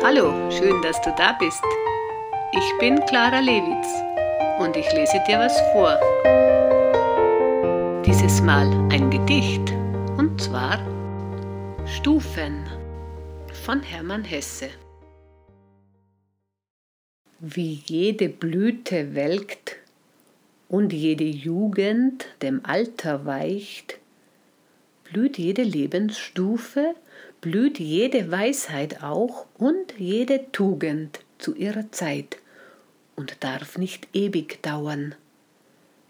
Hallo, schön, dass du da bist. Ich bin Clara Lewitz und ich lese dir was vor. Dieses Mal ein Gedicht und zwar Stufen von Hermann Hesse. Wie jede Blüte welkt und jede Jugend dem Alter weicht, blüht jede Lebensstufe, blüht jede Weisheit auch und jede Tugend zu ihrer Zeit und darf nicht ewig dauern.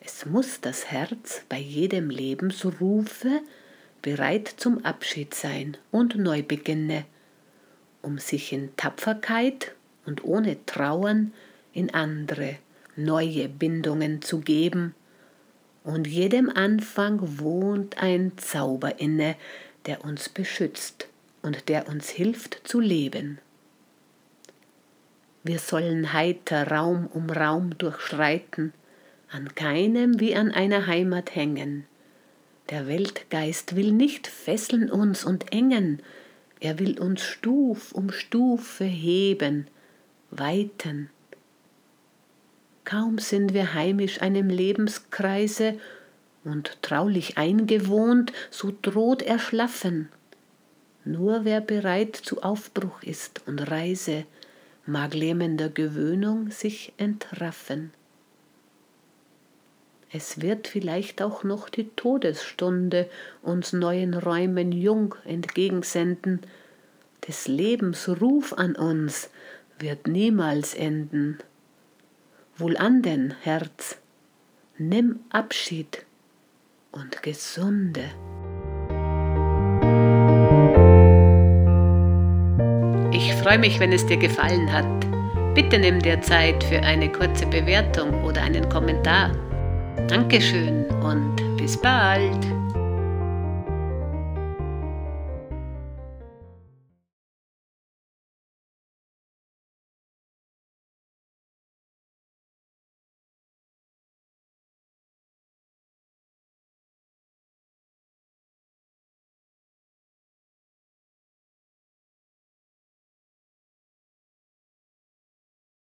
Es muss das Herz bei jedem Lebensrufe bereit zum Abschied sein und neu beginne, um sich in Tapferkeit und ohne Trauern in andere, neue Bindungen zu geben, und jedem Anfang wohnt ein Zauber inne, der uns beschützt und der uns hilft zu leben. Wir sollen heiter Raum um Raum durchschreiten, an keinem wie an einer Heimat hängen. Der Weltgeist will nicht fesseln uns und engen, er will uns Stuf um Stufe heben, weiten. Kaum sind wir heimisch einem Lebenskreise und traulich eingewohnt, so droht Erschlaffen. Nur wer bereit zu Aufbruch ist und Reise, mag lähmender Gewöhnung sich entraffen. Es wird vielleicht auch noch die Todesstunde uns neuen Räumen jung entgegensenden, des Lebens Ruf an uns wird niemals enden. Wohlan denn, Herz, nimm Abschied und gesunde. Ich freue mich, wenn es dir gefallen hat. Bitte nimm dir Zeit für eine kurze Bewertung oder einen Kommentar. Dankeschön und bis bald.